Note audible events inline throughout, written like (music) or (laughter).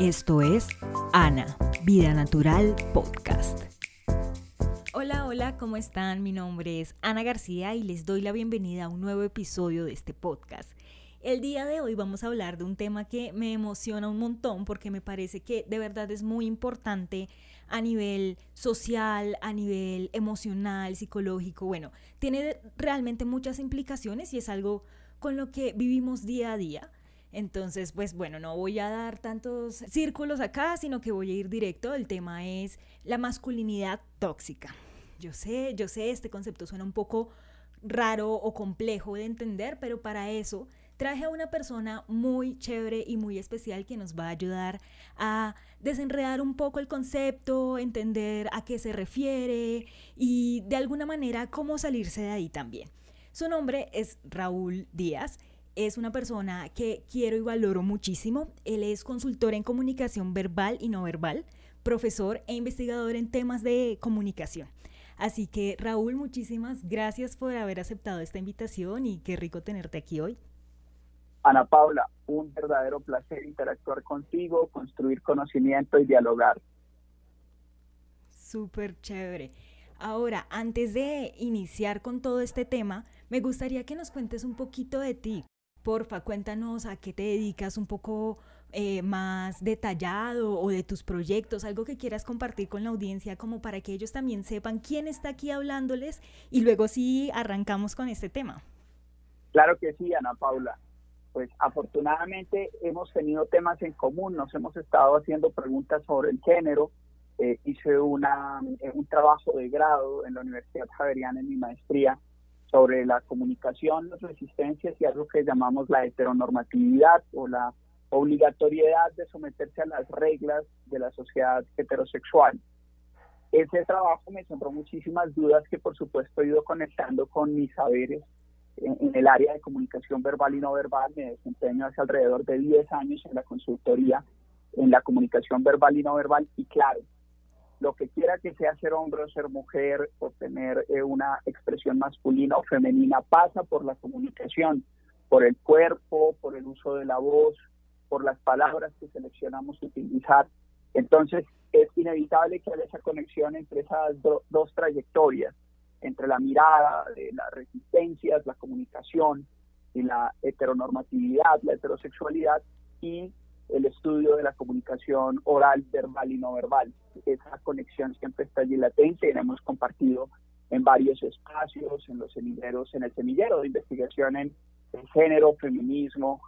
Esto es Ana, Vida Natural Podcast. Hola, hola, ¿cómo están? Mi nombre es Ana García y les doy la bienvenida a un nuevo episodio de este podcast. El día de hoy vamos a hablar de un tema que me emociona un montón porque me parece que de verdad es muy importante a nivel social, a nivel emocional, psicológico. Bueno, tiene realmente muchas implicaciones y es algo con lo que vivimos día a día. Entonces, pues bueno, no voy a dar tantos círculos acá, sino que voy a ir directo. El tema es la masculinidad tóxica. Yo sé, yo sé, este concepto suena un poco raro o complejo de entender, pero para eso traje a una persona muy chévere y muy especial que nos va a ayudar a desenredar un poco el concepto, entender a qué se refiere y de alguna manera cómo salirse de ahí también. Su nombre es Raúl Díaz. Es una persona que quiero y valoro muchísimo. Él es consultor en comunicación verbal y no verbal, profesor e investigador en temas de comunicación. Así que Raúl, muchísimas gracias por haber aceptado esta invitación y qué rico tenerte aquí hoy. Ana Paula, un verdadero placer interactuar contigo, construir conocimiento y dialogar. Súper chévere. Ahora, antes de iniciar con todo este tema, me gustaría que nos cuentes un poquito de ti. Porfa, cuéntanos a qué te dedicas un poco eh, más detallado o de tus proyectos, algo que quieras compartir con la audiencia como para que ellos también sepan quién está aquí hablándoles y luego sí arrancamos con este tema. Claro que sí, Ana Paula pues afortunadamente hemos tenido temas en común, nos hemos estado haciendo preguntas sobre el género. Eh, hice una, un trabajo de grado en la Universidad Javeriana en mi maestría sobre la comunicación, las resistencias y algo que llamamos la heteronormatividad o la obligatoriedad de someterse a las reglas de la sociedad heterosexual. Ese trabajo me sembró muchísimas dudas que por supuesto he ido conectando con mis saberes en, el área de comunicación verbal y no verbal. Me desempeño hace alrededor de 10 años en la consultoría en la comunicación verbal y no verbal. Y claro, lo que quiera que sea ser hombre o ser mujer o tener eh, una expresión masculina o femenina pasa por la comunicación, por el cuerpo, por el uso de la voz, por las palabras que seleccionamos utilizar. Entonces es inevitable que haya esa conexión entre esas dos trayectorias entre la mirada de las resistencias, la comunicación y la heteronormatividad, la heterosexualidad y el estudio de la comunicación oral, verbal y no verbal. Esa conexión siempre está allí latente y la hemos compartido en varios espacios, en los semilleros, en el semillero de investigación en, género, feminismo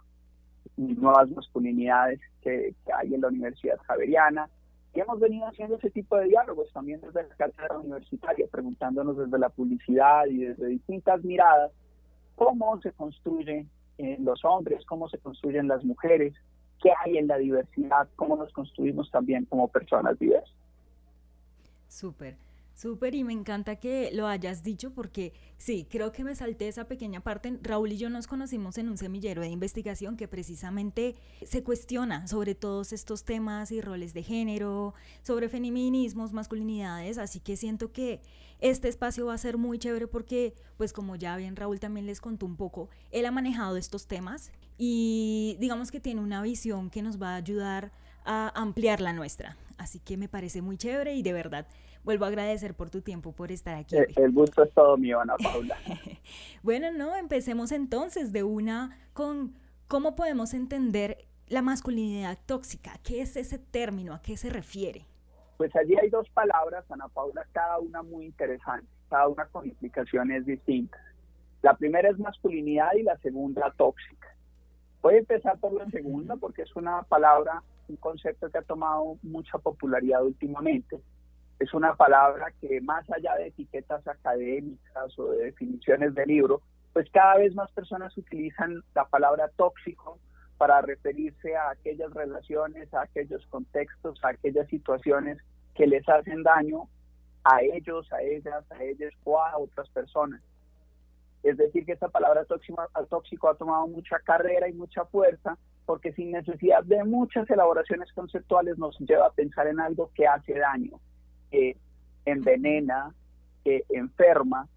nuevas masculinidades que hay en la Universidad Javeriana, y hemos venido haciendo ese tipo de diálogos también desde la cátedra universitaria, preguntándonos desde la publicidad y desde distintas miradas cómo se construyen los hombres, cómo se construyen las mujeres, qué hay en la diversidad, cómo nos construimos también como personas diversas. Súper. Súper y me encanta que lo hayas dicho porque sí, creo que me salté esa pequeña parte. Raúl y yo nos conocimos en un semillero de investigación que precisamente se cuestiona sobre todos estos temas y roles de género, sobre feminismos, masculinidades, así que siento que este espacio va a ser muy chévere porque, pues como ya bien Raúl también les contó un poco, él ha manejado estos temas y digamos que tiene una visión que nos va a ayudar a ampliar la nuestra. Así que me parece muy chévere y de verdad vuelvo a agradecer por tu tiempo, por estar aquí. El, el gusto es todo mío, Ana Paula. (laughs) bueno, no, empecemos entonces de una con cómo podemos entender la masculinidad tóxica. ¿Qué es ese término? ¿A qué se refiere? Pues allí hay dos palabras, Ana Paula, cada una muy interesante, cada una con implicaciones distintas. La primera es masculinidad y la segunda tóxica. Voy a empezar por la segunda porque es una palabra, un concepto que ha tomado mucha popularidad últimamente es una palabra que más allá de etiquetas académicas o de definiciones de libro, pues cada vez más personas utilizan la palabra tóxico para referirse a aquellas relaciones, a aquellos contextos, a aquellas situaciones que les hacen daño a ellos, a ellas, a ellas o a otras personas. Es decir, que esta palabra tóxico, tóxico ha tomado mucha carrera y mucha fuerza porque sin necesidad de muchas elaboraciones conceptuales nos lleva a pensar en algo que hace daño, que envenena, que enferma.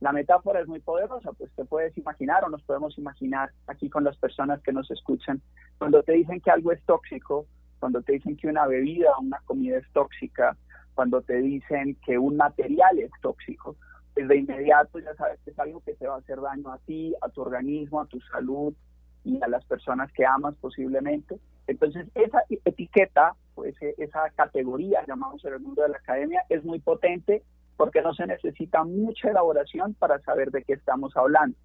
La metáfora es muy poderosa, pues te puedes imaginar o nos podemos imaginar aquí con las personas que nos escuchan, cuando te dicen que algo es tóxico, cuando te dicen que una bebida o una comida es tóxica, cuando te dicen que un material es tóxico, pues de inmediato ya sabes que es algo que te va a hacer daño a ti, a tu organismo, a tu salud y a las personas que amas posiblemente. Entonces, esa etiqueta, pues esa categoría, llamamos en el mundo de la academia, es muy potente porque no se necesita mucha elaboración para saber de qué estamos hablando.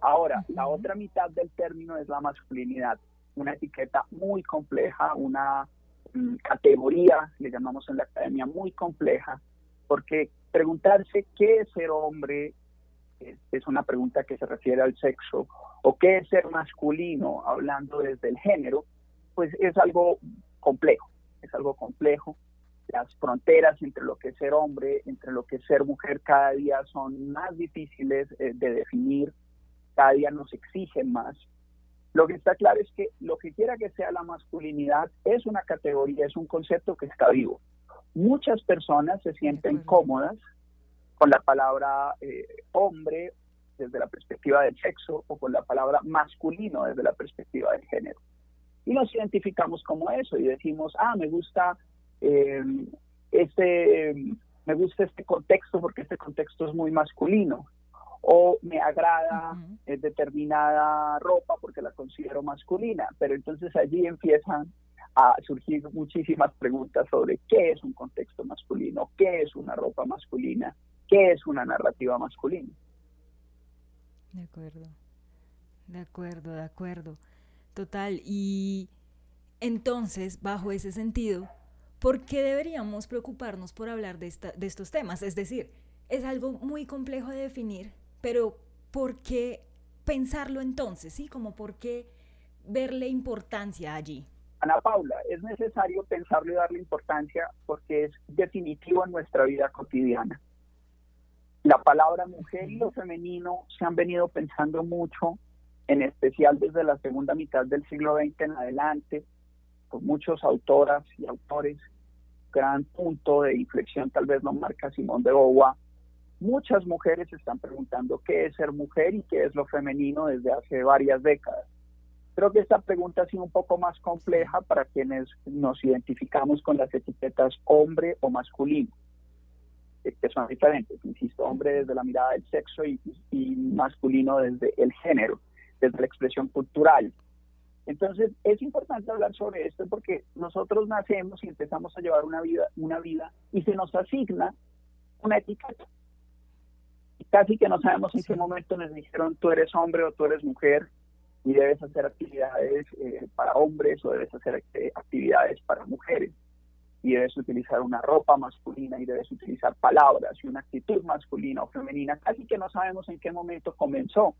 Ahora, la otra mitad del término es la masculinidad, una etiqueta muy compleja, una mm, categoría, le llamamos en la academia, muy compleja, porque preguntarse qué es ser hombre es, una pregunta que se refiere al sexo, o qué es ser masculino, hablando desde el género, pues es algo complejo, es algo complejo. Las fronteras entre lo que es ser hombre, entre lo que es ser mujer, cada día son más difíciles eh, de definir cada día nos exigen más. Lo que está claro es que lo que quiera que sea la masculinidad es una categoría, es un concepto que está vivo. Muchas personas se sienten cómodas con la palabra eh, hombre desde la perspectiva del sexo o con la palabra masculino desde la perspectiva del género. Y nos identificamos como eso y decimos, ah, me gusta eh, este, me gusta este contexto porque este contexto es muy masculino. O me agrada eh, determinada ropa porque la considero masculina, pero entonces allí empiezan surgir muchísimas preguntas sobre qué es un contexto masculino, qué es una ropa masculina, qué es una narrativa masculina. De acuerdo, de acuerdo, de acuerdo. Total. Y entonces, bajo ese sentido, ¿por qué deberíamos preocuparnos por hablar de, esta, de estos temas? Es decir, es algo muy complejo de definir, pero ¿por qué pensarlo entonces? ¿Sí? Como por qué verle importancia allí. Ana Paula, es necesario pensarlo y darle importancia porque es definitivo en nuestra vida cotidiana. La palabra mujer y lo femenino se han venido pensando mucho, en especial desde la segunda mitad del siglo XX en adelante, por muchos autoras y autores. Gran punto de inflexión tal vez lo marca Simón de Beauvoir, Muchas mujeres están preguntando qué es ser mujer y qué es lo femenino desde hace varias décadas. Creo que esta pregunta ha sido un poco más compleja para quienes nos identificamos con las etiquetas hombre o masculino, eh, que son diferentes, insisto, hombre desde la mirada del sexo y, y masculino desde el género, desde la expresión cultural. Entonces es importante hablar sobre esto porque nosotros nacemos y empezamos a llevar una vida, una vida y se nos asigna una etiqueta. Casi que no sabemos en qué momento nos dijeron tú eres hombre o tú eres mujer y debes hacer actividades eh, para hombres o debes hacer eh, actividades para mujeres y debes utilizar una ropa masculina y debes utilizar palabras y una actitud masculina o femenina. Casi que no sabemos en qué momento comenzó.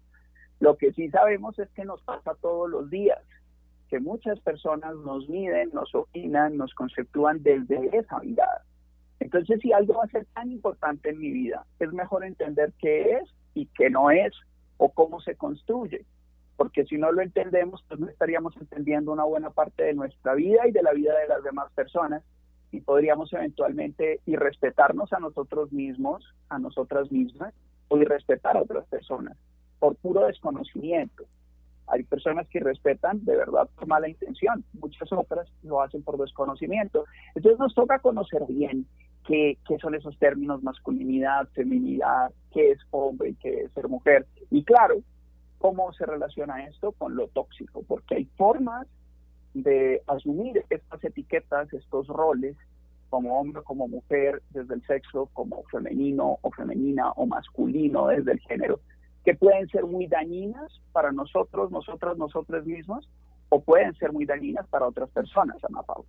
Lo que sí sabemos es que nos pasa todos los días, que muchas personas nos miden, nos opinan, nos conceptúan desde esa mirada. Entonces, si algo va a ser tan importante en mi vida, es mejor entender qué es y qué no es o cómo se construye. Porque si no lo entendemos, pues no estaríamos entendiendo una buena parte de nuestra vida y de la vida de las demás personas y podríamos eventualmente irrespetarnos a nosotros mismos, a nosotras mismas, o irrespetar a otras personas por puro desconocimiento. Hay personas que respetan de verdad por mala intención, muchas otras lo hacen por desconocimiento. Entonces nos toca conocer bien qué, son esos términos masculinidad, feminidad, qué es hombre y qué es ser mujer. Y claro, cómo se relaciona esto con lo tóxico, porque hay formas de asumir estas etiquetas, estos roles, como hombre, como mujer, desde el sexo, como femenino o femenina o masculino, desde el género, que pueden ser muy dañinas para nosotros, nosotras, nosotros mismos, o pueden ser muy dañinas para otras personas, Ana Paula.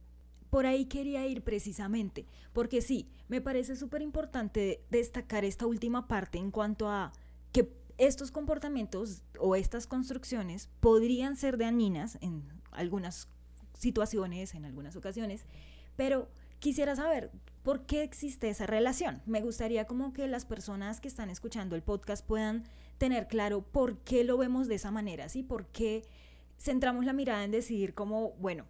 Por ahí quería ir precisamente, porque sí, me parece súper importante destacar esta última parte en cuanto a que estos comportamientos o estas construcciones podrían ser dañinas en algunas situaciones, en algunas ocasiones, pero quisiera saber por qué existe esa relación. Me gustaría como que las personas que están escuchando el podcast puedan tener claro por qué lo vemos de esa manera, ¿sí? ¿Por qué centramos la mirada en decidir como, bueno,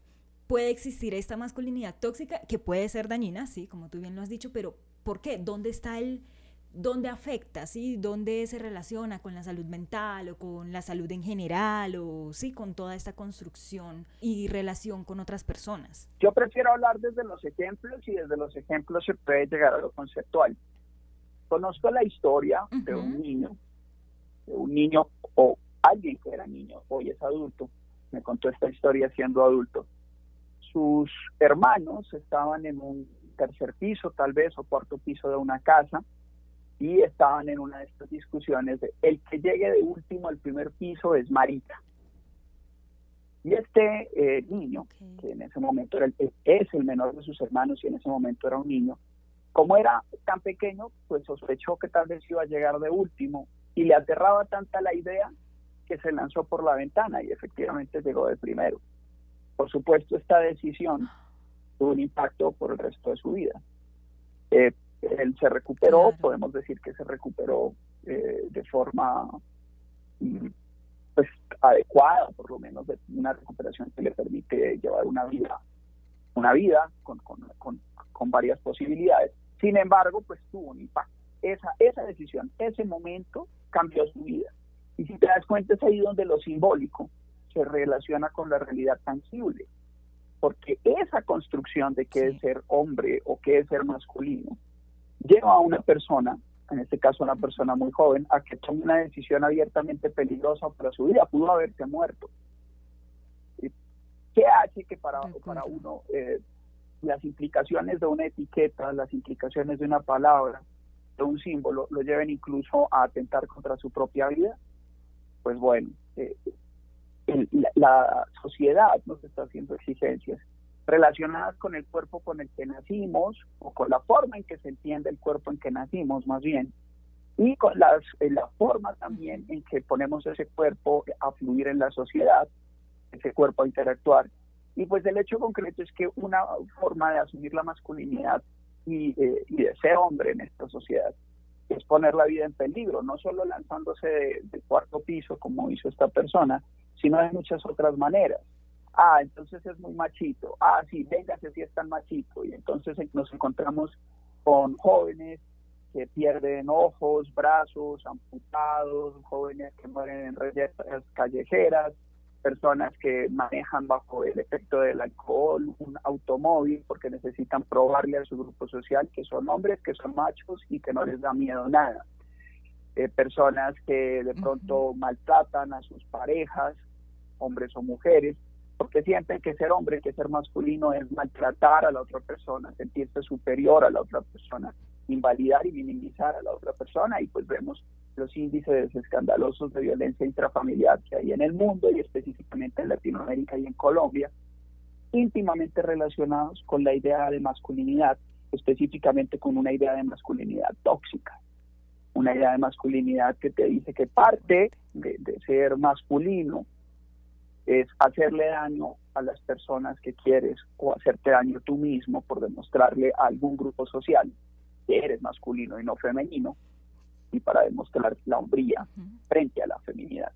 puede existir esta masculinidad tóxica que puede ser dañina, sí, como tú bien lo has dicho, pero ¿por qué? ¿Dónde está el dónde afecta, ¿sí? ¿Dónde se relaciona con la salud mental o con la salud en general o sí, con toda esta construcción y relación con otras personas? Yo prefiero hablar desde los ejemplos y desde los ejemplos se puede llegar a lo conceptual. Conozco la historia de un niño, de un niño o alguien que era niño, hoy es adulto, me contó esta historia siendo adulto. Sus hermanos estaban en un tercer piso, tal vez, o cuarto piso de una casa, y estaban en una de estas discusiones de el que llegue de último al primer piso es Marita. Y este eh, niño, que en ese momento era el, es el menor de sus hermanos y en ese momento era un niño, como era tan pequeño, pues sospechó que tal vez iba a llegar de último y le aterraba tanta la idea que se lanzó por la ventana y efectivamente llegó de primero. Por supuesto, esta decisión tuvo un impacto por el resto de su vida. Eh, él se recuperó, podemos decir que se recuperó eh, de forma mm, pues adecuada, por lo menos de una recuperación que le permite llevar una vida, una vida con, con, con, varias posibilidades. Sin embargo, pues tuvo un impacto. Esa, esa decisión, ese momento cambió su vida. Y si te das cuenta es ahí donde lo simbólico se relaciona con la realidad tangible. Porque esa construcción de qué es ser hombre o qué es ser masculino lleva a una persona, en este caso una persona muy joven, a que tome una decisión abiertamente peligrosa para su vida. Pudo haberse muerto. ¿Qué hace que para, para uno eh, las implicaciones de una etiqueta, las implicaciones de una palabra, de un símbolo, lo lleven incluso a atentar contra su propia vida? Pues bueno, eh, la sociedad nos está haciendo exigencias relacionadas con el cuerpo con el que nacimos o con la forma en que se entiende el cuerpo en que nacimos más bien y con las, la forma también en que ponemos ese cuerpo a fluir en la sociedad, ese cuerpo a interactuar. Y pues el hecho concreto es que una forma de asumir la masculinidad y, eh, y de ser hombre en esta sociedad es poner la vida en peligro, no solo lanzándose del cuarto piso como hizo esta persona, sino de muchas otras maneras ah, entonces es muy machito, ah, sí, véngase si es tan machito. Y entonces nos encontramos con jóvenes que pierden ojos, brazos, amputados, jóvenes que mueren en redes callejeras, personas que manejan bajo el efecto del alcohol un automóvil porque necesitan probarle a su grupo social que son hombres, que son machos y que no les da miedo nada. Eh, personas que de pronto maltratan a sus parejas, hombres o mujeres, porque sienten que ser hombre, que ser masculino es maltratar a la otra persona, sentirse superior a la otra persona, invalidar y minimizar a la otra persona y pues vemos los índices escandalosos de violencia intrafamiliar que hay en el mundo y específicamente en Latinoamérica y en Colombia, íntimamente relacionados con la idea de masculinidad, específicamente con una idea de masculinidad tóxica, una idea de masculinidad que te dice que parte de, de ser masculino es hacerle daño a las personas que quieres o hacerte daño tú mismo por demostrarle a algún grupo social que eres masculino y no femenino y para demostrar la hombría frente a la feminidad.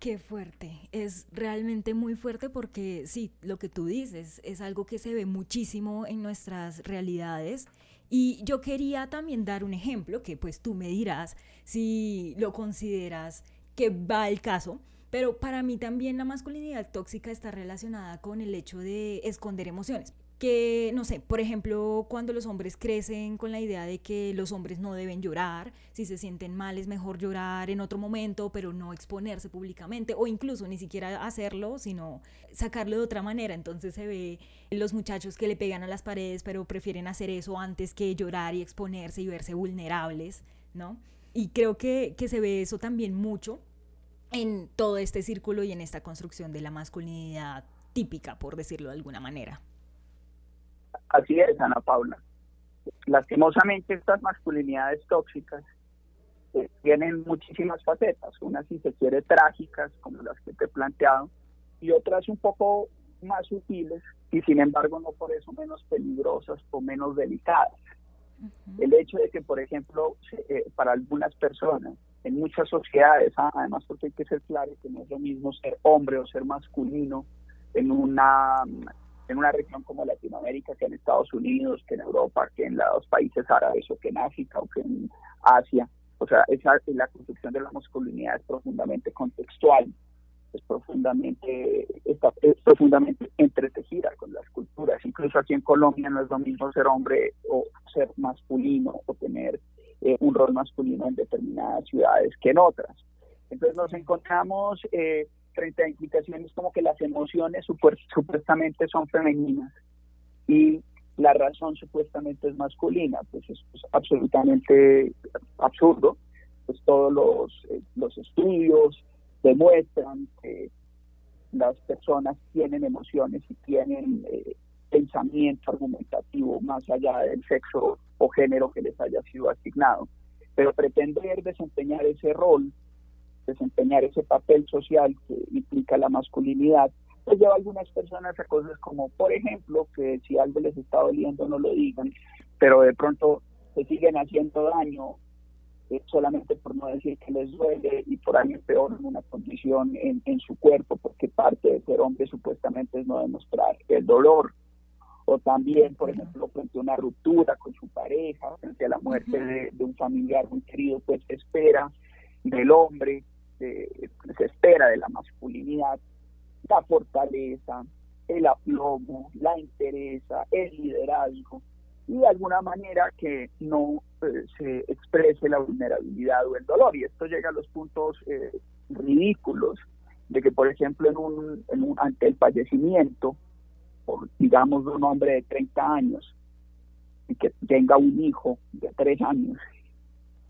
Qué fuerte, es realmente muy fuerte porque sí, lo que tú dices es algo que se ve muchísimo en nuestras realidades y yo quería también dar un ejemplo que pues tú me dirás si lo consideras que va el caso, pero para mí también la masculinidad tóxica está relacionada con el hecho de esconder emociones. Que, no sé, por ejemplo, cuando los hombres crecen con la idea de que los hombres no deben llorar, si se sienten mal es mejor llorar en otro momento, pero no exponerse públicamente, o incluso ni siquiera hacerlo, sino sacarlo de otra manera. Entonces se ve los muchachos que le pegan a las paredes, pero prefieren hacer eso antes que llorar y exponerse y verse vulnerables, ¿no? Y creo que, que se ve eso también mucho en todo este círculo y en esta construcción de la masculinidad típica, por decirlo de alguna manera. Así es, Ana Paula. Lastimosamente estas masculinidades tóxicas eh, tienen muchísimas facetas, unas si se quiere trágicas, como las que te he planteado, y otras un poco más sutiles y sin embargo no por eso menos peligrosas o menos delicadas. El hecho de que, por ejemplo, eh, para algunas personas en muchas sociedades, ah, además porque hay que ser claro que no es lo mismo ser hombre o ser masculino en una en una región como Latinoamérica, que en Estados Unidos, que en Europa, que en los países árabes o que en África o que en Asia. O sea, esa, la construcción de la masculinidad es profundamente contextual, es profundamente, está, es profundamente entretejida con las culturas. Incluso aquí en Colombia no es lo mismo ser hombre o ser masculino o tener eh, un rol masculino en determinadas ciudades que en otras. Entonces nos encontramos eh, frente a implicaciones como que las emociones supuestamente son femeninas y la razón supuestamente es masculina, pues es, absolutamente absurdo. Pues todos los, eh, los estudios demuestran que las personas tienen emociones y tienen pensamiento argumentativo más allá del sexo o género que les haya sido asignado. Pero pretender desempeñar ese rol desempeñar ese papel social que implica la masculinidad, pues lleva a algunas personas a cosas como, por ejemplo, que si algo les está doliendo no lo digan, pero de pronto se siguen haciendo daño eh, solamente por no decir que les duele y por año peor una condición en, en su cuerpo, porque parte de ser hombre supuestamente es no demostrar el dolor. O también, por ejemplo, frente a una ruptura con su pareja, frente a la muerte de, de un familiar muy querido, pues espera del hombre se espera de la masculinidad, la fortaleza, el aplomo, la interesa, el liderazgo y de alguna manera que no eh, se exprese la vulnerabilidad o el dolor. Y esto llega a los puntos eh, ridículos de que, por ejemplo, en un, en un, ante el fallecimiento, por, digamos, de un hombre de 30 años, y que tenga un hijo de 3 años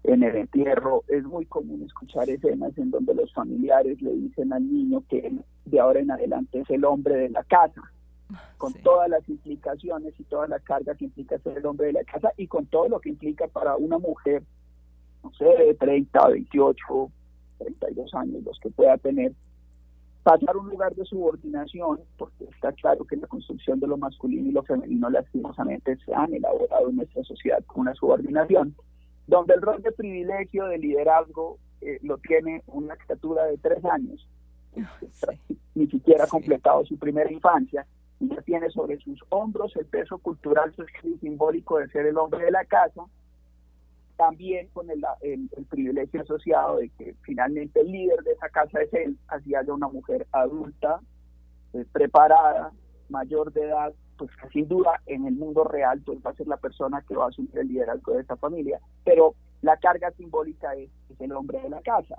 en el entierro es muy común escuchar escenas en donde los familiares le dicen al niño que de ahora en adelante es el hombre de la casa, con todas las implicaciones y toda la carga que implica ser el hombre de la casa y con todo lo que implica para una mujer, no sé, de 30, 28, 32 años, los que pueda tener, pasar un lugar de subordinación, porque está claro que la construcción de lo masculino y lo femenino lastimosamente se han elaborado en nuestra sociedad con una subordinación donde el rol de privilegio, de liderazgo, eh, lo tiene una estatura de tres años, ni siquiera ha completado su primera infancia, y ya tiene sobre sus hombros el peso cultural, social y simbólico de ser el hombre de la casa, también con el, privilegio asociado de que finalmente el líder de esa casa es él, así haya una mujer adulta, eh, preparada, mayor de edad, pues sin duda en el mundo real pues va a ser la persona que va a asumir el liderazgo de esta familia, pero la carga simbólica es, el hombre de la casa.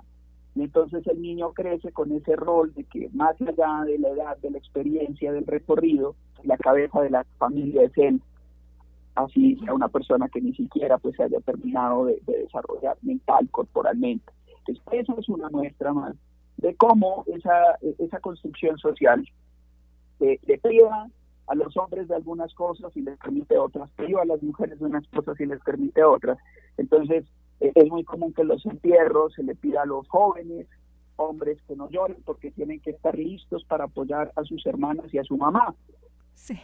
Y entonces el niño crece con ese rol de que más allá de la edad, de la experiencia, del recorrido, la cabeza de la familia es él, así sea una persona que ni siquiera pues se haya terminado de, desarrollar mental, corporalmente. Entonces, eso es una muestra más de cómo esa, esa construcción social le, priva a los hombres de algunas cosas y les permite otras, pero a las mujeres de unas cosas y les permite otras. Entonces, eh, es muy común que los entierros se le pida a los jóvenes, hombres que no lloren porque tienen que estar listos para apoyar a sus hermanas y a su mamá.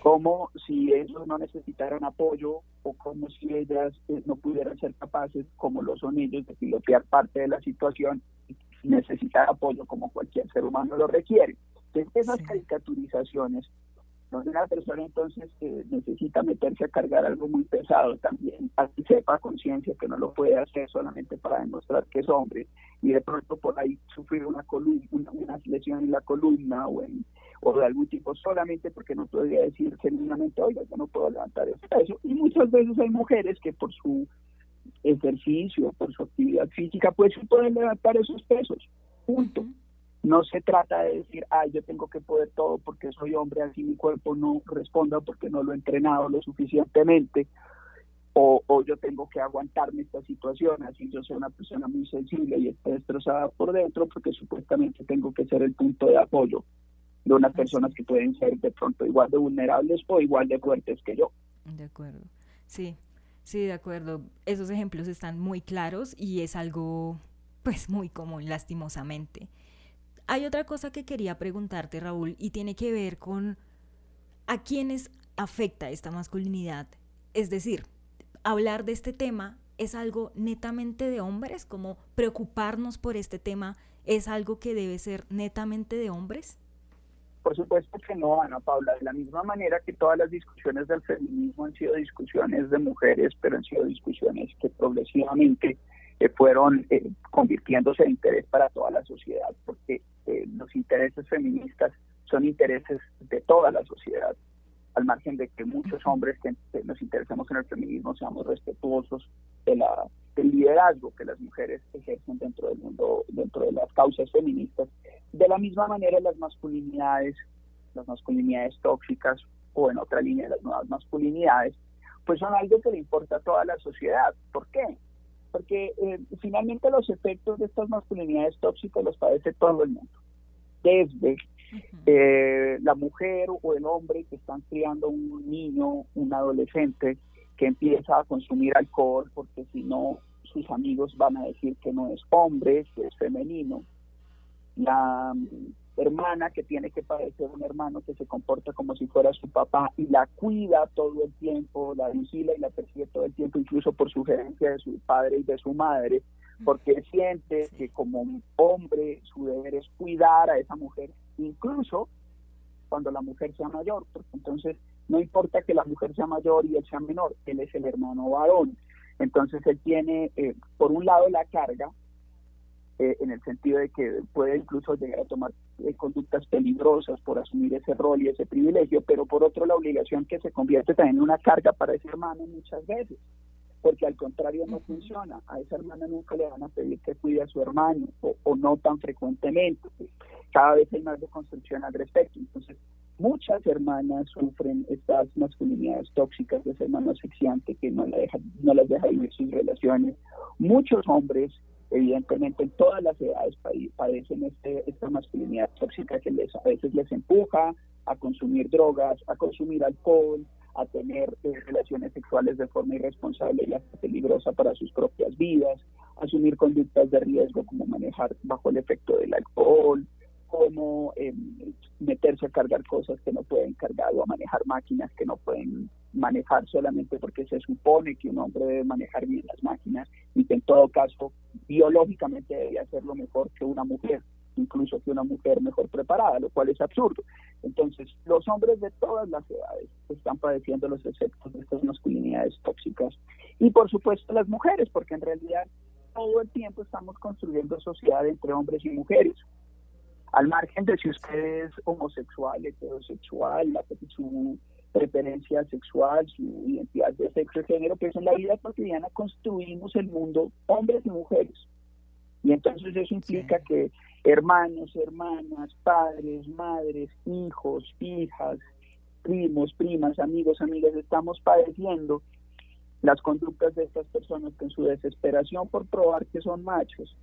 Como si ellos no necesitaran apoyo o como si ellas eh, no pudieran ser capaces, como lo son ellos, de pilotear parte de la situación y necesitar apoyo como cualquier ser humano lo requiere. Entonces, esas caricaturizaciones donde una persona entonces que necesita meterse a cargar algo muy pesado también, así sepa conciencia que no lo puede hacer solamente para demostrar que es hombre y de pronto por ahí sufrir una columna, una, lesión en la columna o, en, o de algún tipo solamente porque no podría decir genuinamente, oiga, yo no puedo levantar ese peso. Y muchas veces hay mujeres que por su ejercicio, por su actividad física, pues sí pueden levantar esos pesos, punto. No se trata de decir, ay, yo tengo que poder todo porque soy hombre, así mi cuerpo no responda porque no lo he entrenado lo suficientemente, o, o yo tengo que aguantarme esta situación, así yo soy una persona muy sensible y está destrozada por dentro porque supuestamente tengo que ser el punto de apoyo de unas personas que pueden ser de pronto igual de vulnerables o igual de fuertes que yo. De acuerdo, sí, sí, de acuerdo. Esos ejemplos están muy claros y es algo pues muy común, lastimosamente. Hay otra cosa que quería preguntarte, Raúl, y tiene que ver con a quiénes afecta esta masculinidad. Es decir, hablar de este tema es algo netamente de hombres, como preocuparnos por este tema es algo que debe ser netamente de hombres. Por supuesto que no, Ana Paula, de la misma manera que todas las discusiones del feminismo han sido discusiones de mujeres, pero han sido discusiones que progresivamente eh, fueron eh, convirtiéndose en interés para toda la sociedad, porque eh, los intereses feministas son intereses de toda la sociedad, al margen de que muchos hombres que nos interesemos en el feminismo seamos respetuosos de la, del liderazgo que las mujeres ejercen dentro del mundo, dentro de las causas feministas. De la misma manera, las masculinidades, las masculinidades tóxicas o en otra línea las nuevas masculinidades, pues son algo que le importa a toda la sociedad. ¿Por qué? Porque eh, finalmente los efectos de estas masculinidades tóxicas los padece todo el mundo. Desde eh, la mujer o el hombre que están criando un niño, un adolescente, que empieza a consumir alcohol porque si no sus amigos van a decir que no es hombre, que es femenino. La mm, hermana que tiene que padecer un hermano que se comporta como si fuera su papá y la cuida todo el tiempo, la vigila y la persigue todo el tiempo, incluso por sugerencia de su padre y de su madre, porque siente que como hombre su deber es cuidar a esa mujer, incluso cuando la mujer sea mayor, porque entonces no importa que la mujer sea mayor y él sea menor, él es el hermano varón. Entonces él tiene, eh, por un lado, la carga, eh, en el sentido de que puede incluso llegar a tomar eh, conductas peligrosas por asumir ese rol y ese privilegio, pero por otro la obligación que se convierte también en una carga para ese hermano muchas veces, porque al contrario no funciona, a esa hermana nunca le van a pedir que cuide a su hermano o, o no tan frecuentemente, cada vez hay más de construcción al respecto, entonces muchas hermanas sufren estas masculinidades tóxicas de ser asfixiante que no, la deja, no las deja vivir sus relaciones. Muchos hombres, evidentemente en todas las edades, padecen este, esta masculinidad tóxica que les, a veces les empuja a consumir drogas, a consumir alcohol, a tener eh, relaciones sexuales de forma irresponsable y hasta peligrosa para sus propias vidas, asumir conductas de riesgo como manejar bajo el efecto del alcohol, como eh, meterse a cargar cosas que no pueden cargar o a manejar máquinas que no pueden manejar solamente porque se supone que un hombre debe manejar bien las máquinas y que en todo caso biológicamente debe hacerlo mejor que una mujer, incluso que una mujer mejor preparada, lo cual es absurdo. Entonces, los hombres de todas las edades están padeciendo los efectos de estas masculinidades tóxicas y por supuesto las mujeres, porque en realidad todo el tiempo estamos construyendo sociedad entre hombres y mujeres al margen de si usted es homosexual, heterosexual, su preferencia sexual, su identidad de sexo y género, pues en la vida cotidiana construimos el mundo hombres y mujeres. Y entonces eso implica que hermanos, hermanas, padres, madres, hijos, hijas, primos, primas, amigos, amigas, estamos padeciendo las conductas de estas personas que en su desesperación por probar que son machos,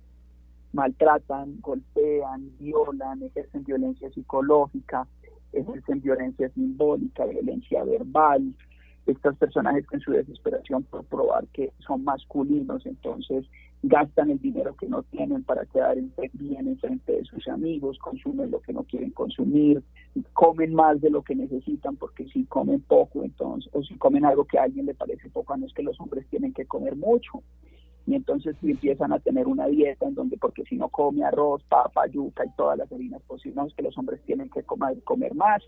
maltratan, golpean, violan, ejercen violencia psicológica, ejercen violencia simbólica, violencia verbal. Estos personajes en su desesperación por probar que son masculinos, entonces gastan el dinero que no tienen para quedar bien en frente de sus amigos, consumen lo que no quieren consumir, comen más de lo que necesitan porque si comen poco, entonces, o si comen algo que a alguien le parece poco, no es que los hombres tienen que comer mucho y entonces empiezan a tener una dieta en donde porque si no come arroz, papa, yuca y todas las harinas posibles, no, es que los hombres tienen que comer, comer más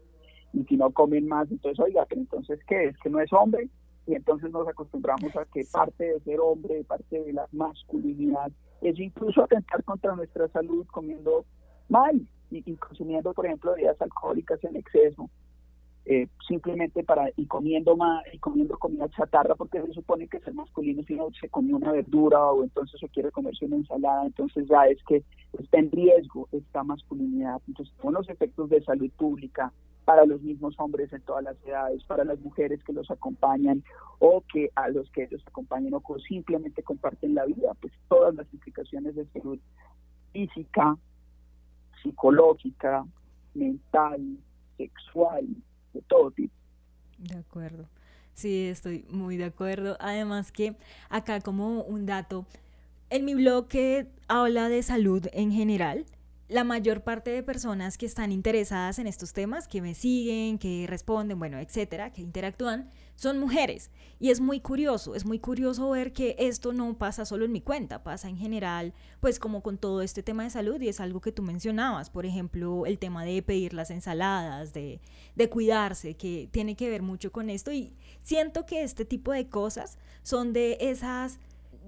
y si no comen más, entonces oiga, pero entonces ¿qué? Es que no es hombre y entonces nos acostumbramos a que parte de ser hombre, parte de la masculinidad es incluso atentar contra nuestra salud comiendo mal y, y consumiendo, por ejemplo, bebidas alcohólicas en exceso eh, simplemente para y comiendo más y comiendo comida chatarra porque se supone que es el masculino si no se come una verdura o entonces se quiere comerse una ensalada entonces ya es que está en riesgo esta masculinidad. Entonces son los efectos de salud pública para los mismos hombres en todas las edades, para las mujeres que los acompañan o que a los que ellos acompañan o simplemente comparten la vida, pues todas las implicaciones de salud física, psicológica, mental, sexual, de todo tipo. De acuerdo. Sí, estoy muy de acuerdo. Además que acá como un dato, en mi blog que habla de salud en general, la mayor parte de personas que están interesadas en estos temas, que me siguen, que responden, bueno, etcétera, que interactúan, son mujeres. Y es muy curioso, es muy curioso ver que esto no pasa solo en mi cuenta, pasa en general, pues como con todo este tema de salud y es algo que tú mencionabas, por ejemplo, el tema de pedir las ensaladas, de, de cuidarse, que tiene que ver mucho con esto. Y siento que este tipo de cosas son de esas,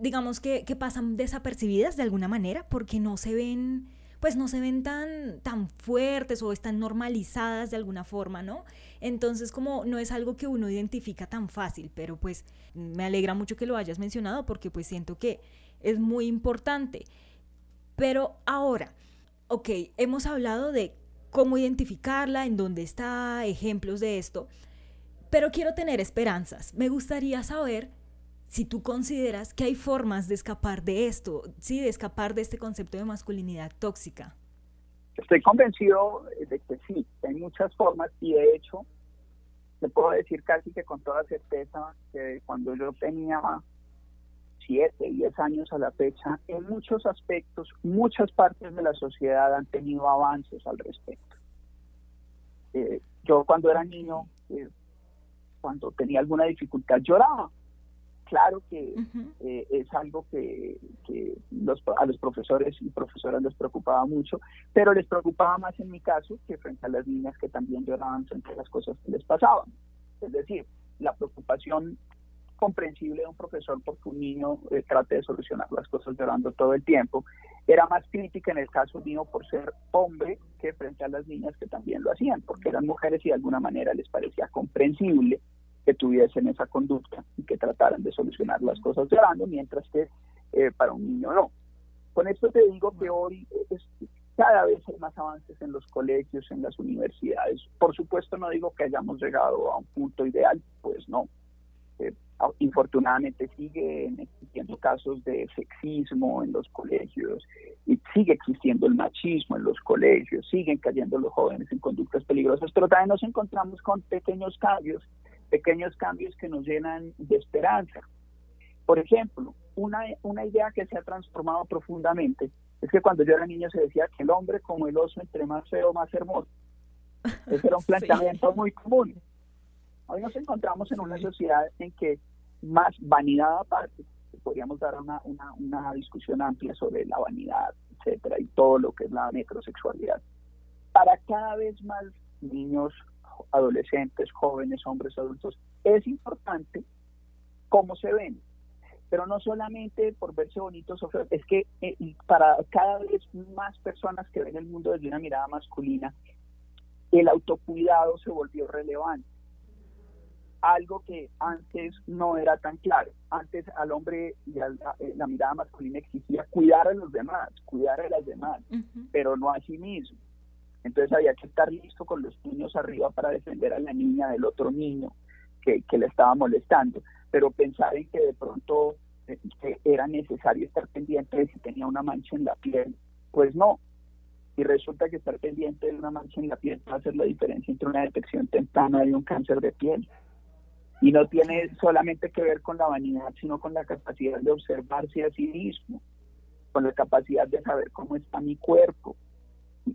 digamos que, que pasan desapercibidas de alguna manera porque no se ven pues no se ven tan, tan fuertes o están normalizadas de alguna forma, ¿no? Entonces como no es algo que uno identifica tan fácil, pero pues me alegra mucho que lo hayas mencionado porque pues siento que es muy importante. Pero ahora, ok, hemos hablado de cómo identificarla, en dónde está, ejemplos de esto, pero quiero tener esperanzas. Me gustaría saber si tú consideras que hay formas de escapar de esto, sí, de escapar de este concepto de masculinidad tóxica. Estoy convencido de que sí, hay muchas formas y de hecho te puedo decir casi que con toda certeza que cuando yo tenía siete, diez años a la fecha, en muchos aspectos, muchas partes de la sociedad han tenido avances al respecto. Eh, yo cuando era niño, eh, cuando tenía alguna dificultad, lloraba claro que eh, es algo que, a los profesores y profesoras les preocupaba mucho, pero les preocupaba más en mi caso que frente a las niñas que también lloraban frente a las cosas que les pasaban. Es decir, la preocupación comprensible de un profesor porque un niño eh, trate de solucionar las cosas llorando todo el tiempo, era más crítica en el caso mío por ser hombre que frente a las niñas que también lo hacían, porque eran mujeres y de alguna manera les parecía comprensible que tuviesen esa conducta y que trataran de solucionar las cosas llorando, mientras que eh, para un niño no. Con esto te digo que hoy es, cada vez hay más avances en los colegios, en las universidades. Por supuesto no digo que hayamos llegado a un punto ideal, pues no. Eh, infortunadamente siguen existiendo casos de sexismo en los colegios y sigue existiendo el machismo en los colegios, siguen cayendo los jóvenes en conductas peligrosas, pero también nos encontramos con pequeños cambios pequeños cambios que nos llenan de esperanza. Por ejemplo, una, una idea que se ha transformado profundamente es que cuando yo era niño se decía que el hombre como el oso, entre más feo, más hermoso. Ese era un (laughs) planteamiento muy común. Hoy nos encontramos en una sociedad en que más vanidad aparte, podríamos dar una, una, una discusión amplia sobre la vanidad, etcétera, y todo lo que es la metrosexualidad. Para cada vez más niños adolescentes, jóvenes, hombres, adultos, es importante cómo se ven. Pero no solamente por verse bonitos o feos, es que eh, para cada vez más personas que ven el mundo desde una mirada masculina, el autocuidado se volvió relevante. Algo que antes no era tan claro. Antes al hombre y a eh, la, mirada masculina exigía cuidar a los demás, cuidar a las demás, pero no a sí mismo. Entonces había que estar listo con los niños arriba para defender a la niña del otro niño que, le estaba molestando. Pero pensar en que de pronto eh, era necesario estar pendiente de si tenía una mancha en la piel, pues no. Y resulta que estar pendiente de una mancha en la piel va a hacer la diferencia entre una detección temprana y un cáncer de piel. Y no tiene solamente que ver con la vanidad, sino con la capacidad de observarse a sí mismo, con la capacidad de saber cómo está mi cuerpo,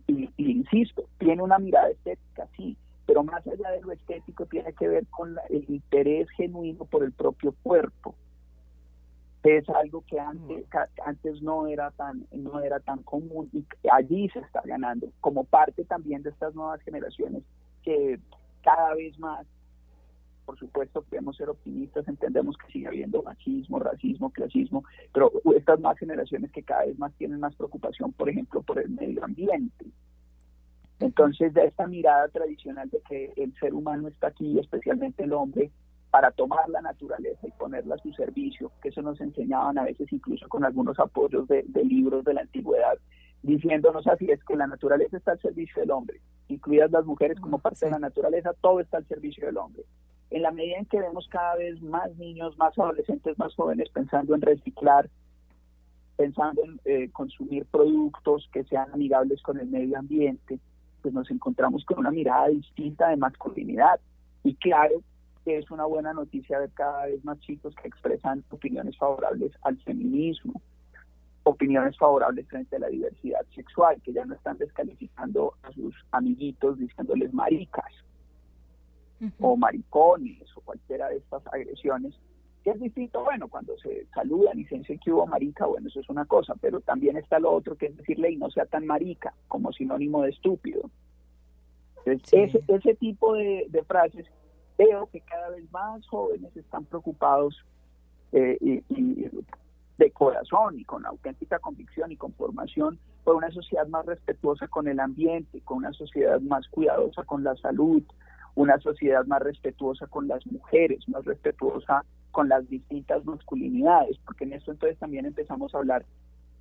y, insisto, tiene una mirada estética, sí, pero más allá de lo estético tiene que ver con el interés genuino por el propio cuerpo. Es algo que antes, antes no era tan no era tan común y allí se está ganando como parte también de estas nuevas generaciones que cada vez más por supuesto queremos ser optimistas, entendemos que sigue habiendo machismo, racismo, clasismo, pero estas más generaciones que cada vez más tienen más preocupación, por ejemplo, por el medio ambiente. Entonces, de esta mirada tradicional de que el ser humano está aquí, especialmente el hombre, para tomar la naturaleza y ponerla a su servicio, que eso nos enseñaban a veces incluso con algunos apoyos de, libros de la antigüedad, diciéndonos así es que la naturaleza está al servicio del hombre, incluidas las mujeres como parte de la naturaleza, todo está al servicio del hombre en la medida en que vemos cada vez más niños, más adolescentes, más jóvenes pensando en reciclar, pensando en eh, consumir productos que sean amigables con el medio ambiente, pues nos encontramos con una mirada distinta de masculinidad. Y claro que es una buena noticia ver cada vez más chicos que expresan opiniones favorables al feminismo. opiniones favorables frente a la diversidad sexual, que ya no están descalificando a sus amiguitos diciéndoles maricas o maricones o cualquiera de estas agresiones, que es distinto, bueno, cuando se saludan y se dice que hubo marica, bueno, eso es una cosa, pero también está lo otro que es decirle y no sea tan marica, como sinónimo de estúpido. Entonces, ese, tipo de, frases veo que cada vez más jóvenes están preocupados eh, y, de corazón y con auténtica convicción y con formación por una sociedad más respetuosa con el ambiente, con una sociedad más cuidadosa con la salud, una sociedad más respetuosa con las mujeres, más respetuosa con las distintas masculinidades, porque en esto entonces también empezamos a hablar,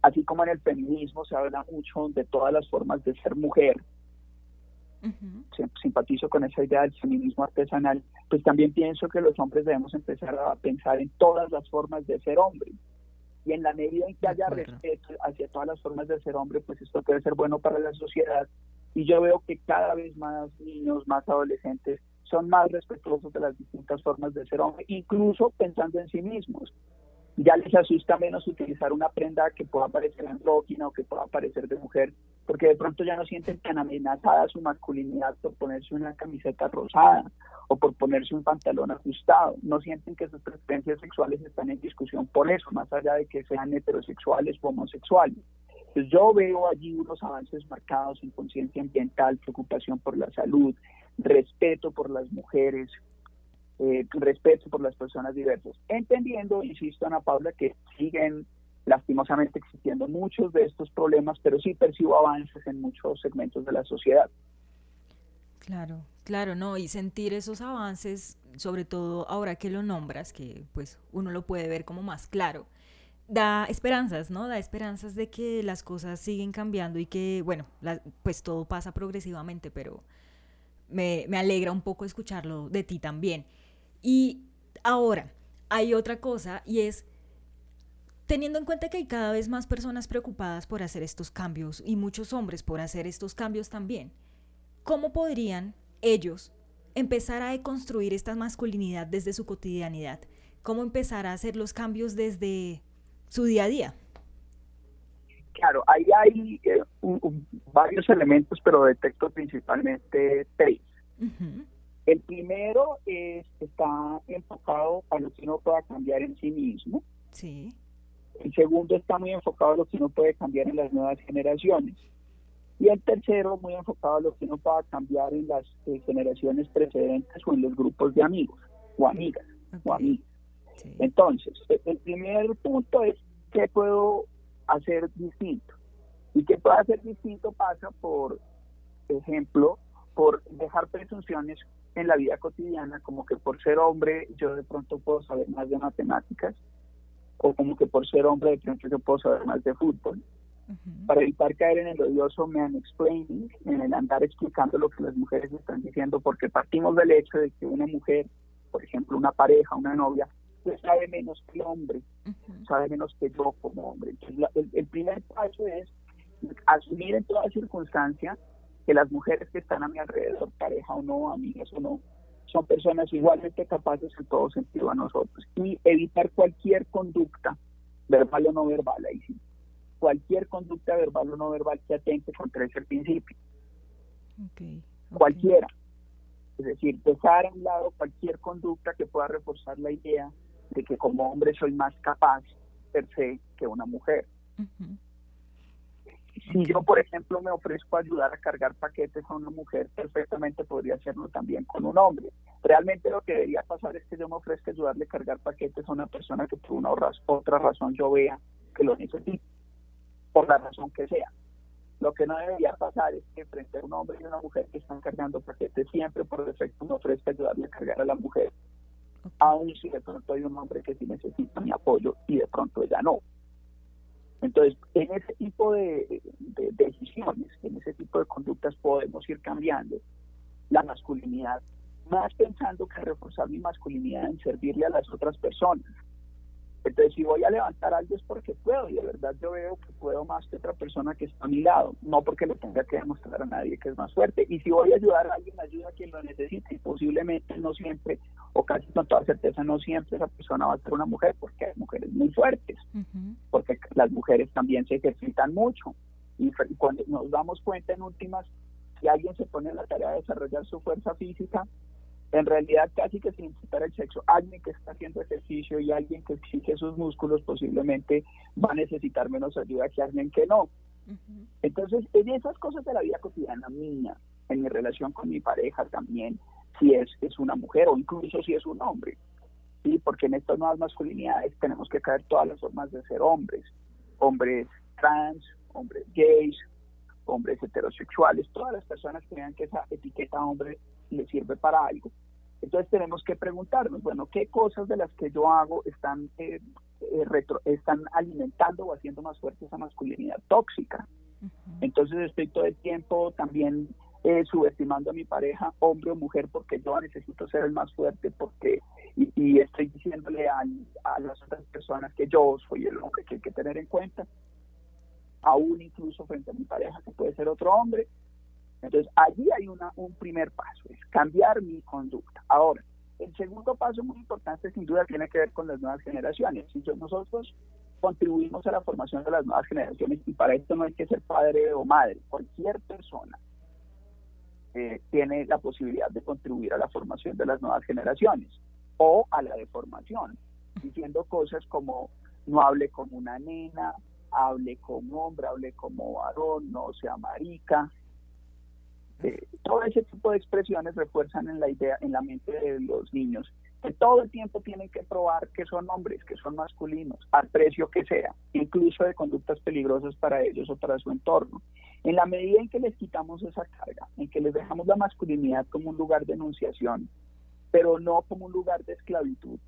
así como en el feminismo se habla mucho de todas las formas de ser mujer, simpatizo con esa idea del feminismo artesanal, pues también pienso que los hombres debemos empezar a pensar en todas las formas de ser hombre. Y en la medida en que haya respeto hacia todas las formas de ser hombre, pues esto puede ser bueno para la sociedad. Y yo veo que cada vez más niños, más adolescentes, son más respetuosos de las distintas formas de ser hombre, incluso pensando en sí mismos ya les asusta menos utilizar una prenda que pueda parecer andrógina o que pueda parecer de mujer, porque de pronto ya no sienten tan amenazada su masculinidad por ponerse una camiseta rosada o por ponerse un pantalón ajustado. No sienten que sus preferencias sexuales están en discusión por eso, más allá de que sean heterosexuales o homosexuales. Entonces yo veo allí unos avances marcados en conciencia ambiental, preocupación por la salud, respeto por las mujeres, eh, respeto por las personas diversas, entendiendo, insisto, Ana Paula, que siguen lastimosamente existiendo muchos de estos problemas, pero sí percibo avances en muchos segmentos de la sociedad. Claro, claro, no, y sentir esos avances, sobre todo ahora que lo nombras, que pues uno lo puede ver como más claro, da esperanzas, ¿no? Da esperanzas de que las cosas siguen cambiando y que, bueno, pues todo pasa progresivamente, pero me, me alegra un poco escucharlo de ti también. Y ahora, hay otra cosa y es, teniendo en cuenta que hay cada vez más personas preocupadas por hacer estos cambios y muchos hombres por hacer estos cambios también, ¿cómo podrían ellos empezar a deconstruir esta masculinidad desde su cotidianidad? ¿Cómo empezar a hacer los cambios desde su día a día? Claro, ahí hay eh, varios elementos, pero detecto principalmente tres. El primero es, está enfocado a lo que uno pueda cambiar en sí mismo. Sí. El segundo está muy enfocado a lo que uno puede cambiar en las nuevas generaciones. Y el tercero, muy enfocado a lo que uno pueda cambiar en las eh, generaciones precedentes o en los grupos de amigos o amigas o Entonces, e, el primer punto es qué puedo hacer distinto. Y qué puedo hacer distinto pasa por ejemplo, por dejar presunciones en la vida cotidiana, como que por ser hombre yo de pronto puedo saber más de matemáticas, o como que por ser hombre de pronto yo puedo saber más de fútbol. Para evitar caer en el odioso man explaining, en el andar explicando lo que las mujeres están diciendo, porque partimos del hecho de que una mujer, por ejemplo, una pareja, una novia, sabe menos que el hombre, sabe menos que yo como hombre. Entonces, el primer paso es asumir en toda circunstancia que las mujeres que están a mi alrededor, pareja o no, amigas o no, son personas igualmente capaces en todo sentido a nosotros y evitar cualquier conducta, verbal o no verbal, ahí sí, cualquier conducta verbal o no verbal que atente contra ese principio. Cualquiera. Es decir, dejar a un lado cualquier conducta que pueda reforzar la idea de que como hombre soy más capaz per se que una mujer. Si yo, por ejemplo, me ofrezco a ayudar a cargar paquetes a una mujer, perfectamente podría hacerlo también con un hombre. Realmente lo que debería pasar es que yo me ofrezca a ayudarle a cargar paquetes a una persona que por una otra razón yo vea que lo necesita, por la razón que sea. Lo que no debería pasar es que frente a un hombre y una mujer que están cargando paquetes, siempre por defecto me ofrezca ayudarle a cargar a la mujer, aun si de pronto hay un hombre que sí necesita mi apoyo y de pronto ella no. Entonces, en ese tipo de, decisiones, en ese tipo de conductas podemos ir cambiando la masculinidad, más pensando que reforzar mi masculinidad en servirle a las otras personas. Entonces, si voy a levantar algo es porque puedo, y de verdad yo veo que puedo más que otra persona que está a mi lado, no porque le tenga que demostrar a nadie que es más fuerte. Y si voy a ayudar a alguien, ayuda a quien lo necesite, y posiblemente no siempre, o casi con toda certeza, no siempre esa persona va a ser una mujer, porque hay mujeres muy fuertes, porque las mujeres también se ejercitan mucho. Y cuando nos damos cuenta en últimas, si alguien se pone en la tarea de desarrollar su fuerza física, en realidad casi que sin importar el sexo, alguien que está haciendo ejercicio y alguien que exige sus músculos posiblemente va a necesitar menos ayuda que alguien que no. Entonces, en esas cosas de la vida cotidiana mía, en mi relación con mi pareja también, si es, es una mujer o incluso si es un hombre, ¿sí? porque en estas nuevas masculinidades tenemos que caer todas las formas de ser hombres, hombres trans, hombres gays, hombres heterosexuales, todas las personas que vean que esa etiqueta hombre le sirve para algo. Entonces tenemos que preguntarnos, bueno, ¿qué cosas de las que yo hago están, eh, eh, retro, están alimentando o haciendo más fuerte esa masculinidad tóxica? Entonces estoy todo el tiempo también eh, subestimando a mi pareja, hombre o mujer, porque yo necesito ser el más fuerte, porque y, estoy diciéndole a, a, las otras personas que yo soy el hombre que hay que tener en cuenta, aún incluso frente a mi pareja, que puede ser otro hombre, entonces, allí hay una, un primer paso, es cambiar mi conducta. Ahora, el segundo paso muy importante sin duda tiene que ver con las nuevas generaciones. Si nosotros contribuimos a la formación de las nuevas generaciones y para esto no hay que ser padre o madre, cualquier persona eh, tiene la posibilidad de contribuir a la formación de las nuevas generaciones o a la deformación, diciendo cosas como no hable como una nena, hable como hombre, hable como varón, no sea marica, eh, todo ese tipo de expresiones refuerzan en la idea, en la mente de los niños, que todo el tiempo tienen que probar que son hombres, que son masculinos, al precio que sea, incluso de conductas peligrosas para ellos o para su entorno. En la medida en que les quitamos esa carga, en que les dejamos la masculinidad como un lugar de enunciación, pero no como un lugar de esclavitud,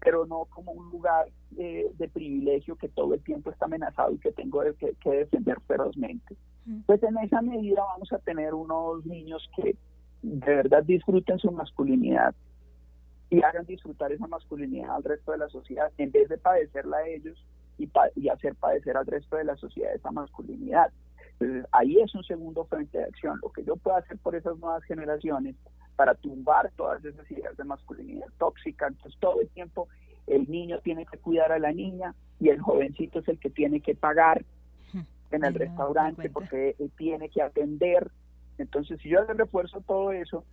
pero no como un lugar eh, de privilegio que todo el tiempo está amenazado y que tengo que defender ferozmente pues en esa medida vamos a tener unos niños que de verdad disfruten su masculinidad y hagan disfrutar esa masculinidad al resto de la sociedad en vez de padecerla a ellos y, y hacer padecer al resto de la sociedad esa masculinidad. Ahí es un segundo frente de acción. Lo que yo puedo hacer por esas nuevas generaciones para tumbar todas esas ideas de masculinidad tóxica. Entonces, todo el tiempo el niño tiene que cuidar a la niña y el jovencito es el que tiene que pagar en el restaurante porque tiene que atender. Entonces, si yo le refuerzo todo eso,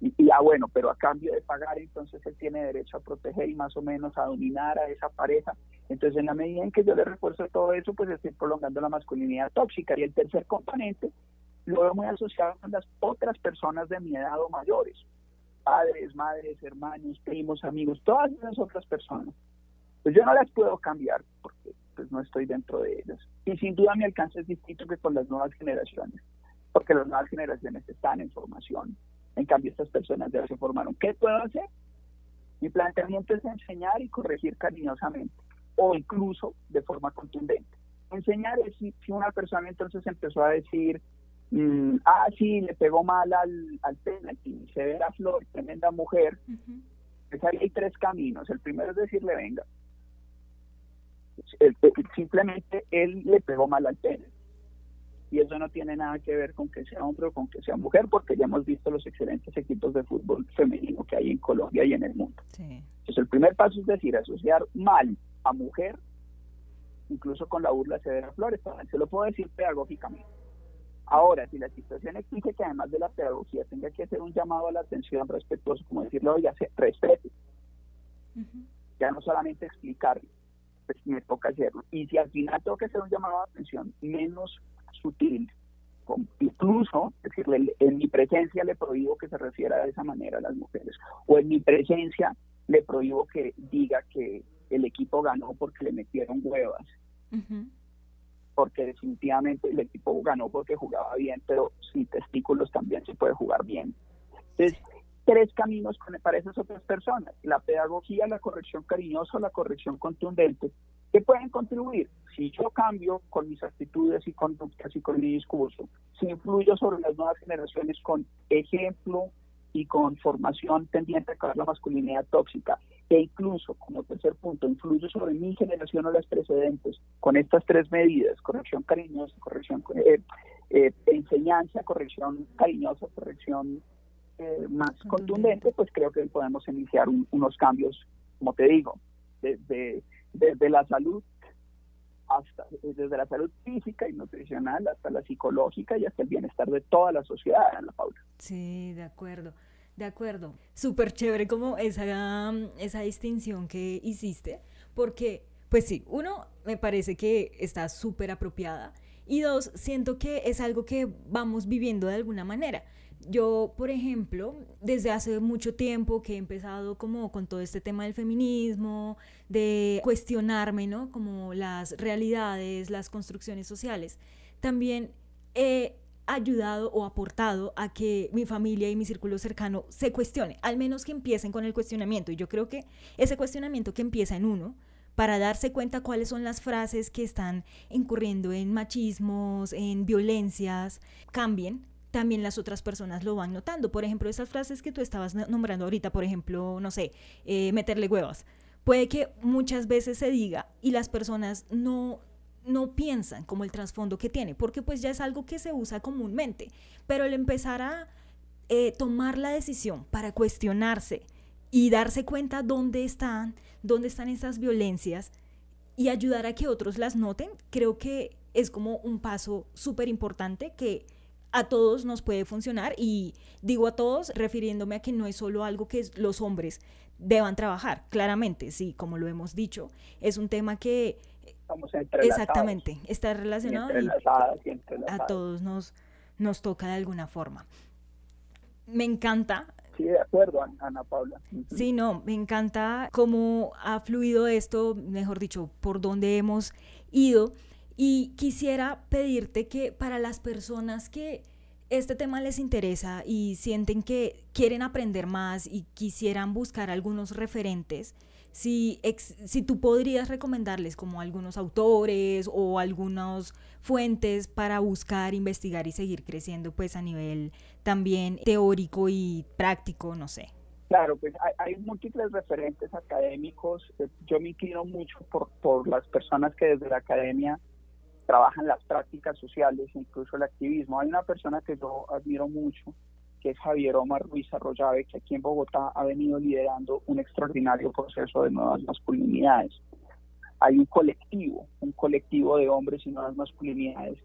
y, ah, bueno, pero a cambio de pagar, entonces él tiene derecho a proteger y más o menos a dominar a esa pareja. Entonces, en la medida en que yo le refuerzo todo eso, pues estoy prolongando la masculinidad tóxica. Y el tercer componente lo veo muy asociado con las otras personas de mi edad o mayores, padres, madres, hermanos, primos, amigos, todas esas otras personas. Pues yo no las puedo cambiar porque pues no estoy dentro de ellas. Y sin duda mi alcance es distinto que con las nuevas generaciones, porque las nuevas generaciones están en formación. En cambio, estas personas ya se formaron. ¿Qué puedo hacer? Mi planteamiento es enseñar y corregir cariñosamente, o incluso de forma contundente. Enseñar es si, una persona entonces empezó a decir, mm, ah, sí, le pegó mal al, al penalti, se ve la flor, tremenda mujer. Pues ahí hay tres caminos. El primero es decirle, venga, simplemente él le pegó mal al pene. Y eso no tiene nada que ver con que sea hombre o con que sea mujer, porque ya hemos visto los excelentes equipos de fútbol femenino que hay en Colombia y en el mundo. Entonces, el primer paso es decir, asociar mal a mujer, incluso con la burla severa Flores, se lo puedo decir pedagógicamente. Ahora, si la situación exige que además de la pedagogía tenga que hacer un llamado a la atención respetuoso, como decirlo, ya se respete, ya no solamente explicarle, pues me toca hacerlo. Y si al final tengo que hacer un llamado de atención menos sutil, incluso decirle, en mi presencia le prohíbo que se refiera de esa manera a las mujeres, o en mi presencia le prohíbo que diga que el equipo ganó porque le metieron huevas. Porque definitivamente el equipo ganó porque jugaba bien, pero sin testículos también se puede jugar bien. Entonces, tres caminos para esas otras personas, la pedagogía, la corrección cariñosa, la corrección contundente, que pueden contribuir. Si yo cambio con mis actitudes y conductas y con mi discurso, si influyo sobre las nuevas generaciones con ejemplo y con formación tendiente a acabar la masculinidad tóxica, e incluso, como tercer punto, influye sobre mi generación o las precedentes con estas tres medidas, corrección cariñosa, corrección, eh, eh, enseñanza, corrección cariñosa, corrección eh, más contundente, pues creo que podemos iniciar unos cambios, como te digo, desde, desde la salud hasta desde la salud física y nutricional hasta la psicológica y hasta el bienestar de toda la sociedad, Ana Paula. Sí, de acuerdo. De acuerdo. Súper chévere como esa, esa distinción que hiciste, porque, pues sí, uno, me parece que está súper apropiada y dos, siento que es algo que vamos viviendo de alguna manera. Yo, por ejemplo, desde hace mucho tiempo que he empezado como con todo este tema del feminismo, de cuestionarme, ¿no? Como las realidades, las construcciones sociales, también he ayudado o aportado a que mi familia y mi círculo cercano se cuestione, al menos que empiecen con el cuestionamiento. Y yo creo que ese cuestionamiento que empieza en uno, para darse cuenta cuáles son las frases que están incurriendo en machismos, en violencias, cambien, también las otras personas lo van notando. Por ejemplo, esas frases que tú estabas nombrando ahorita, por ejemplo, no sé, eh, meterle huevas. Puede que muchas veces se diga y las personas no no piensan como el trasfondo que tiene, porque pues ya es algo que se usa comúnmente, pero el empezar a eh, tomar la decisión para cuestionarse y darse cuenta dónde están, dónde están esas violencias y ayudar a que otros las noten, creo que es como un paso súper importante que a todos nos puede funcionar y digo a todos refiriéndome a que no es solo algo que los hombres deban trabajar, claramente, sí, como lo hemos dicho, es un tema que Exactamente, está relacionado a todos nos, nos toca de alguna forma. Me encanta. Sí, de acuerdo, Ana Paula. Sí, no, me encanta cómo ha fluido esto, mejor dicho, por dónde hemos ido. Y quisiera pedirte que para las personas que este tema les interesa y sienten que quieren aprender más y quisieran buscar algunos referentes, si, si tú podrías recomendarles como algunos autores o algunas fuentes para buscar, investigar y seguir creciendo pues a nivel también teórico y práctico, no sé. Claro, pues hay, múltiples referentes académicos. Yo me inclino mucho por, por las personas que desde la academia trabajan las prácticas sociales, incluso el activismo. Hay una persona que yo admiro mucho, que es Javier Omar Ruiz Arroyave, que aquí en Bogotá ha venido liderando un extraordinario proceso de nuevas masculinidades. Hay un colectivo, un colectivo de hombres y nuevas masculinidades,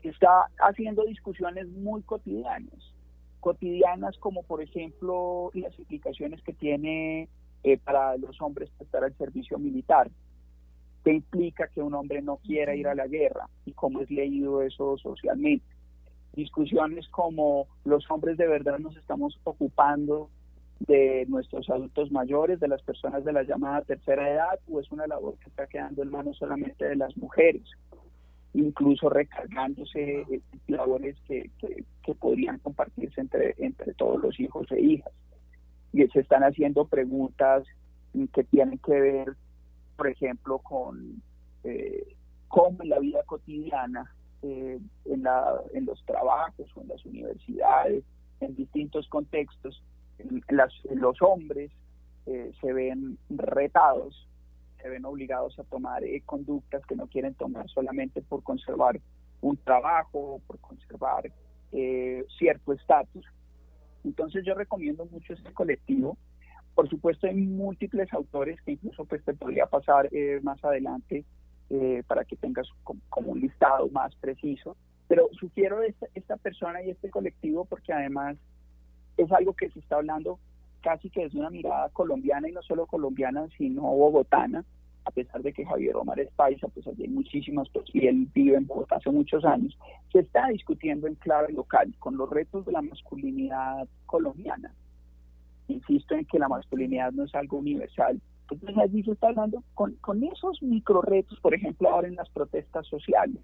que está haciendo discusiones muy cotidianas, cotidianas como por ejemplo las implicaciones que tiene eh, para los hombres prestar el servicio militar, que implica que un hombre no quiera ir a la guerra y cómo es leído eso socialmente discusiones como los hombres de verdad nos estamos ocupando de nuestros adultos mayores, de las personas de la llamada tercera edad, o es una labor que está quedando en manos solamente de las mujeres, incluso recargándose labores que, que, podrían compartirse entre, entre todos los hijos e hijas. Y se están haciendo preguntas que tienen que ver, por ejemplo, con eh, cómo en la vida cotidiana eh, en, la, en los trabajos o en las universidades, en distintos contextos, las, los hombres eh, se ven retados, se ven obligados a tomar eh, conductas que no quieren tomar solamente por conservar un trabajo, por conservar cierto estatus. Entonces yo recomiendo mucho este colectivo. Por supuesto hay múltiples autores que incluso pues te podría pasar más adelante eh, para que tengas como, un listado más preciso. Pero sugiero esta, persona y este colectivo porque además es algo que se está hablando casi que desde una mirada colombiana y no solo colombiana, sino bogotana, a pesar de que Javier Omar es paisa, pues hay muchísimas, pues, y él vive en Bogotá hace muchos años, se está discutiendo en clave local con los retos de la masculinidad colombiana. Insisto en que la masculinidad no es algo universal, entonces allí se está hablando con, con esos micro retos, por ejemplo, ahora en las protestas sociales.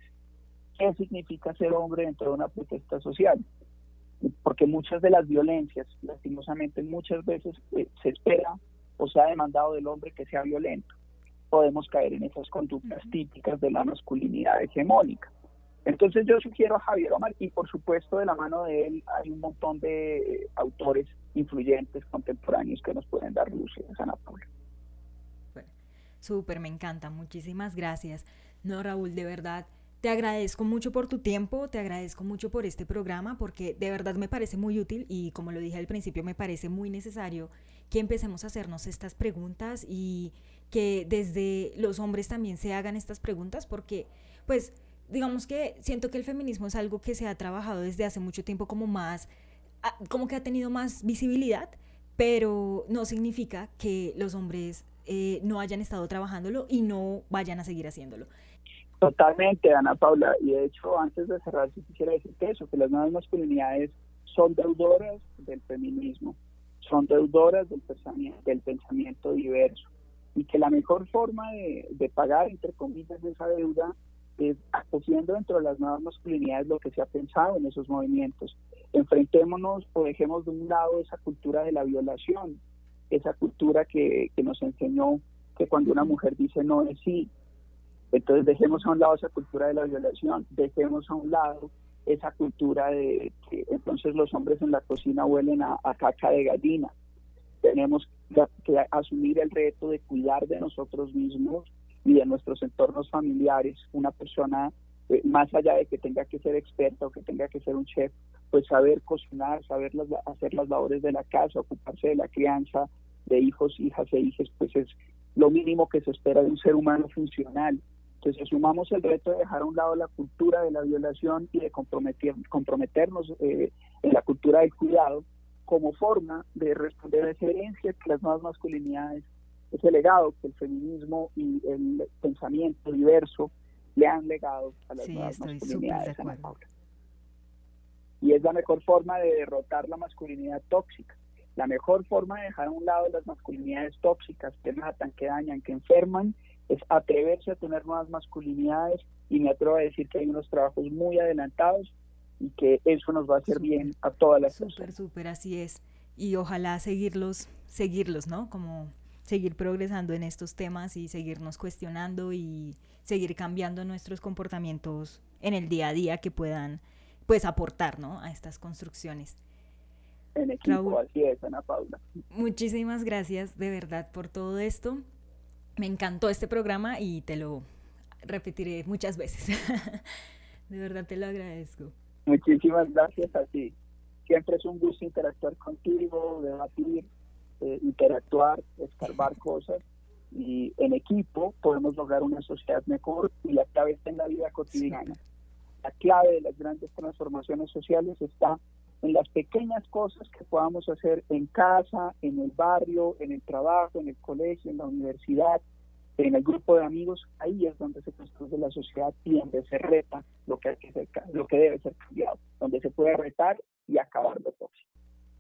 ¿Qué significa ser hombre dentro de una protesta social? Porque muchas de las violencias, lastimosamente, muchas veces eh, se espera o se ha demandado del hombre que sea violento. Podemos caer en esas conductas típicas de la masculinidad hegemónica. Entonces yo sugiero a Javier Omar y por supuesto de la mano de él hay un montón de autores influyentes contemporáneos que nos pueden dar luces a Ana Paula. Súper, me encanta, muchísimas gracias. No, Raúl, de verdad, te agradezco mucho por tu tiempo, te agradezco mucho por este programa, porque de verdad me parece muy útil y como lo dije al principio, me parece muy necesario que empecemos a hacernos estas preguntas y que desde los hombres también se hagan estas preguntas, porque pues digamos que siento que el feminismo es algo que se ha trabajado desde hace mucho tiempo como más, como que ha tenido más visibilidad, pero no significa que los hombres eh, no hayan estado trabajándolo y no vayan a seguir haciéndolo. Totalmente, Ana Paula. Y de hecho, antes de cerrar, sí quisiera decirte eso, que las nuevas masculinidades son deudoras del feminismo, son deudoras del pensamiento, del pensamiento diverso. Y que la mejor forma de, de pagar, entre comillas, esa deuda es acogiendo dentro de las nuevas masculinidades lo que se ha pensado en esos movimientos. Enfrentémonos o dejemos de un lado esa cultura de la violación, esa cultura que, que nos enseñó que cuando una mujer dice no es sí, entonces dejemos a un lado esa cultura de la violación, dejemos a un lado esa cultura de que entonces los hombres en la cocina huelen a, caca de gallina. Tenemos que asumir el reto de cuidar de nosotros mismos y de nuestros entornos familiares. Una persona, eh, más allá de que tenga que ser experta o que tenga que ser un chef, pues saber cocinar, saber hacer las labores de la casa, ocuparse de la crianza de hijos, hijas e hijas, pues es lo mínimo que se espera de un ser humano funcional. Entonces asumamos el reto de dejar a un lado la cultura de la violación y de comprometer, comprometernos eh, en la cultura del cuidado como forma de responder a esa herencia que las nuevas masculinidades, ese legado que el feminismo y el pensamiento diverso le han legado a las nuevas masculinidades. Y es la mejor forma de derrotar la masculinidad tóxica. La mejor forma de dejar a un lado las masculinidades tóxicas que matan, que dañan, que enferman, es atreverse a tener nuevas masculinidades y me atrevo a decir que hay unos trabajos muy adelantados y que eso nos va a hacer bien a todas las personas. Súper, súper, así es. Y ojalá seguirlos, seguirlos, ¿no? Como seguir progresando en estos temas y seguirnos cuestionando y seguir cambiando nuestros comportamientos en el día a día que puedan pues aportar ¿no? a estas construcciones. En equipo, así es, Ana Paula. Muchísimas gracias de verdad por todo esto. Me encantó este programa y te lo repetiré muchas veces. (laughs) de verdad te lo agradezco. Muchísimas gracias a ti. Siempre es un gusto interactuar contigo, debatir, eh, interactuar, escarbar cosas y en equipo podemos lograr una sociedad mejor y la clave está en la vida cotidiana. La clave de las grandes transformaciones sociales está en las pequeñas cosas que podamos hacer en casa, en el barrio, en el trabajo, en el colegio, en la universidad, en el grupo de amigos, ahí es donde se construye la sociedad y donde se reta lo que, hay que ser, lo que debe ser cambiado, donde se puede retar y acabar lo tóxico.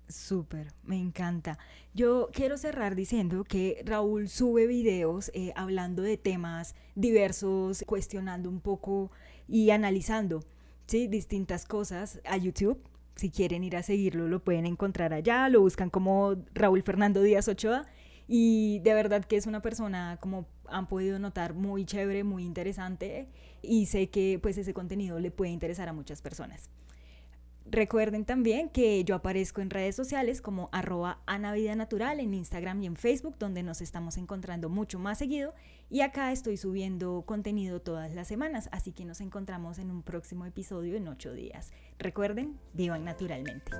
Súper, me encanta. Yo quiero cerrar diciendo que Raúl sube videos eh, hablando de temas diversos, cuestionando un poco y analizando ¿sí? distintas cosas a YouTube si quieren ir a seguirlo, lo pueden encontrar allá, lo buscan como Raúl Fernando Díaz Ochoa y de verdad que es una persona como han podido notar muy chévere, muy interesante y sé que pues ese contenido le puede interesar a muchas personas. Recuerden también que yo aparezco en redes sociales como arroba Natural en Instagram y en Facebook, donde nos estamos encontrando mucho más seguido. Y acá estoy subiendo contenido todas las semanas, así que nos encontramos en un próximo episodio en ocho días. Recuerden, vivan naturalmente.